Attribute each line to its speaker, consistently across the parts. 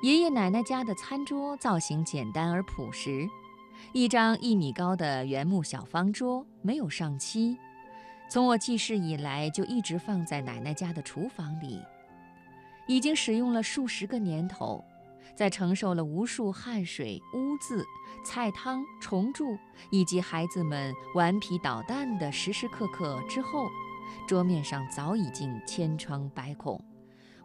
Speaker 1: 爷爷奶奶家的餐桌造型简单而朴实，一张一米高的原木小方桌，没有上漆。从我记事以来，就一直放在奶奶家的厨房里，已经使用了数十个年头。在承受了无数汗水、污渍、菜汤、虫蛀以及孩子们顽皮捣蛋的时时刻刻之后，桌面上早已经千疮百孔，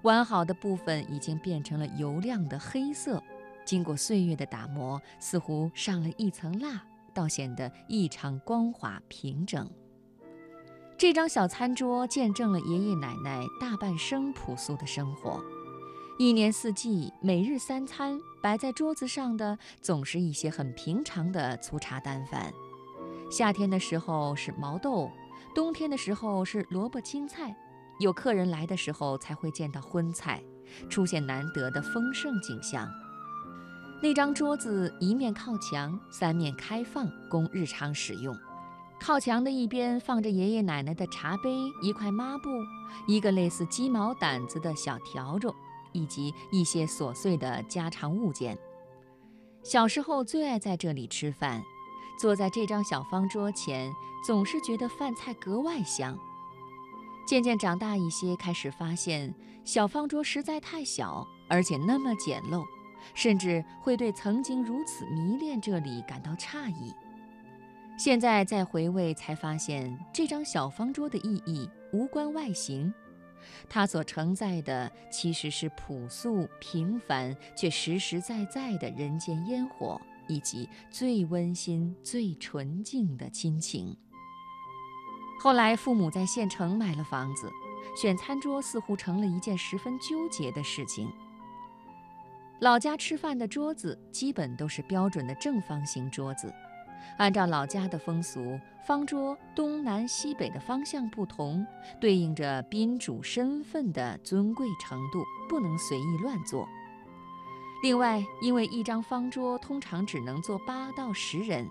Speaker 1: 完好的部分已经变成了油亮的黑色，经过岁月的打磨，似乎上了一层蜡，倒显得异常光滑平整。这张小餐桌见证了爷爷奶奶大半生朴素的生活。一年四季，每日三餐摆在桌子上的总是一些很平常的粗茶淡饭。夏天的时候是毛豆，冬天的时候是萝卜青菜，有客人来的时候才会见到荤菜，出现难得的丰盛景象。那张桌子一面靠墙，三面开放，供日常使用。靠墙的一边放着爷爷奶奶的茶杯、一块抹布、一个类似鸡毛掸子的小笤帚。以及一些琐碎的家常物件。小时候最爱在这里吃饭，坐在这张小方桌前，总是觉得饭菜格外香。渐渐长大一些，开始发现小方桌实在太小，而且那么简陋，甚至会对曾经如此迷恋这里感到诧异。现在再回味，才发现这张小方桌的意义无关外形。它所承载的其实是朴素平凡却实实在在的人间烟火，以及最温馨、最纯净的亲情。后来，父母在县城买了房子，选餐桌似乎成了一件十分纠结的事情。老家吃饭的桌子基本都是标准的正方形桌子。按照老家的风俗，方桌东南西北的方向不同，对应着宾主身份的尊贵程度，不能随意乱坐。另外，因为一张方桌通常只能坐八到十人，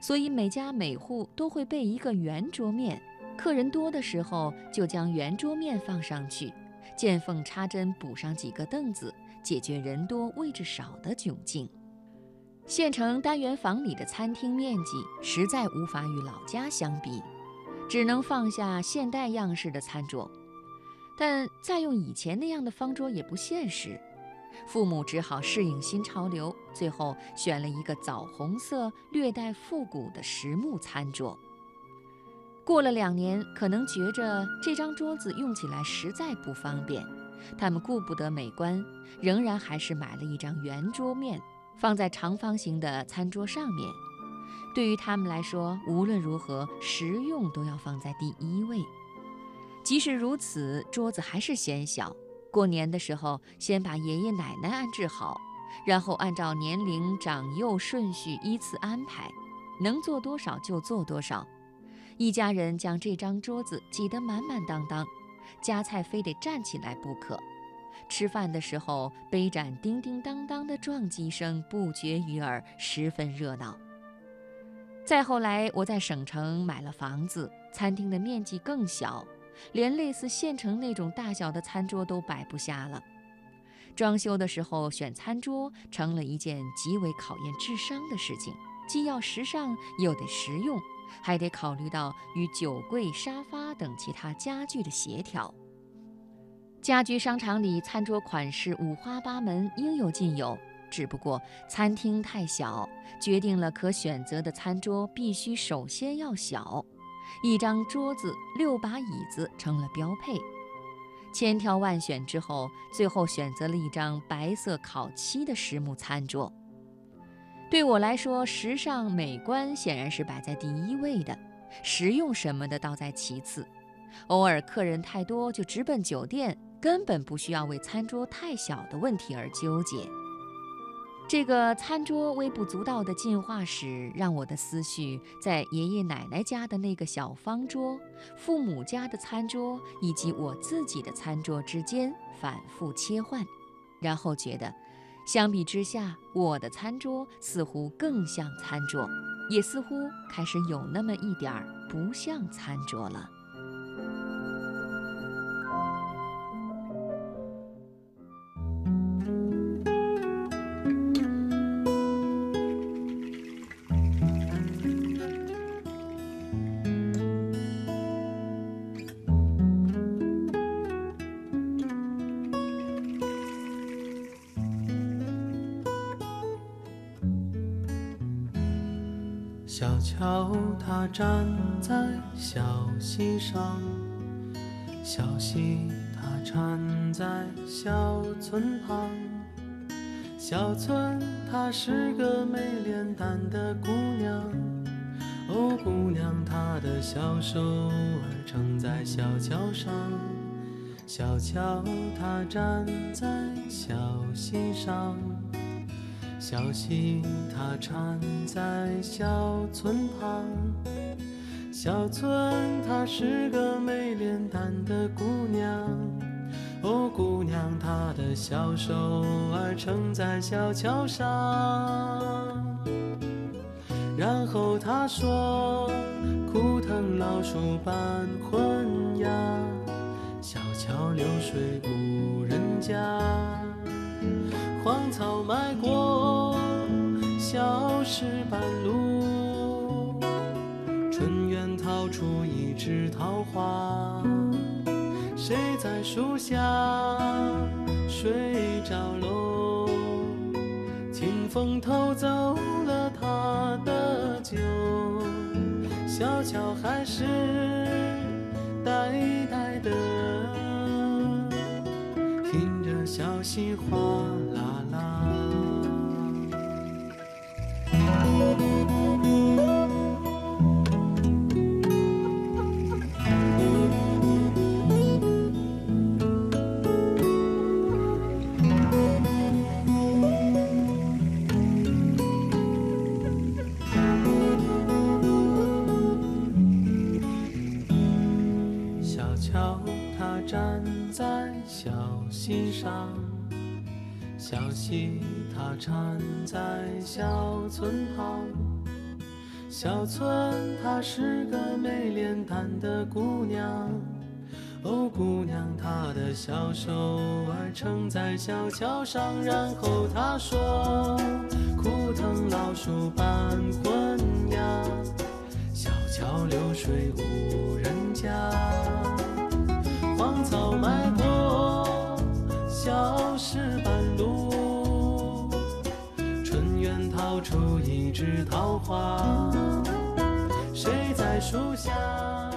Speaker 1: 所以每家每户都会备一个圆桌面。客人多的时候，就将圆桌面放上去，见缝插针补上几个凳子，解决人多位置少的窘境。县城单元房里的餐厅面积实在无法与老家相比，只能放下现代样式的餐桌，但再用以前那样的方桌也不现实。父母只好适应新潮流，最后选了一个枣红色、略带复古的实木餐桌。过了两年，可能觉着这张桌子用起来实在不方便，他们顾不得美观，仍然还是买了一张圆桌面。放在长方形的餐桌上面，对于他们来说，无论如何，实用都要放在第一位。即使如此，桌子还是嫌小。过年的时候，先把爷爷奶奶安置好，然后按照年龄长幼顺序依次安排，能做多少就做多少。一家人将这张桌子挤得满满当当，夹菜非得站起来不可。吃饭的时候，杯盏叮叮当当的撞击声不绝于耳，十分热闹。再后来，我在省城买了房子，餐厅的面积更小，连类似县城那种大小的餐桌都摆不下了。装修的时候选餐桌成了一件极为考验智商的事情，既要时尚又得实用，还得考虑到与酒柜、沙发等其他家具的协调。家居商场里餐桌款式五花八门，应有尽有。只不过餐厅太小，决定了可选择的餐桌必须首先要小。一张桌子、六把椅子成了标配。千挑万选之后，最后选择了一张白色烤漆的实木餐桌。对我来说，时尚美观显然是摆在第一位的，实用什么的倒在其次。偶尔客人太多，就直奔酒店。根本不需要为餐桌太小的问题而纠结。这个餐桌微不足道的进化史，让我的思绪在爷爷奶奶家的那个小方桌、父母家的餐桌以及我自己的餐桌之间反复切换，然后觉得，相比之下，我的餐桌似乎更像餐桌，也似乎开始有那么一点儿不像餐桌了。
Speaker 2: 小桥它站在小溪上，小溪它缠在小村旁。小村她是个美脸蛋的姑娘，哦，姑娘她的小手儿撑在小桥上，小桥它站在小溪上。小溪它缠在小村旁，小村她是个美脸蛋的姑娘，哦，姑娘她的小手儿撑在小桥上，然后她说：枯藤老树伴昏鸦，小桥流水无人家。荒草埋过石板路，春园掏出一枝桃花，谁在树下睡着喽？清风偷走了他的酒，小桥还是呆呆的，听着小溪哗啦。小桥它站在小溪上，小溪它缠在小村旁。小村她是个美脸蛋的姑娘，哦，姑娘她的小手儿撑在小桥上，然后她说：枯藤老树伴昏鸦。小桥流水无人家，一枝桃花，谁在树下？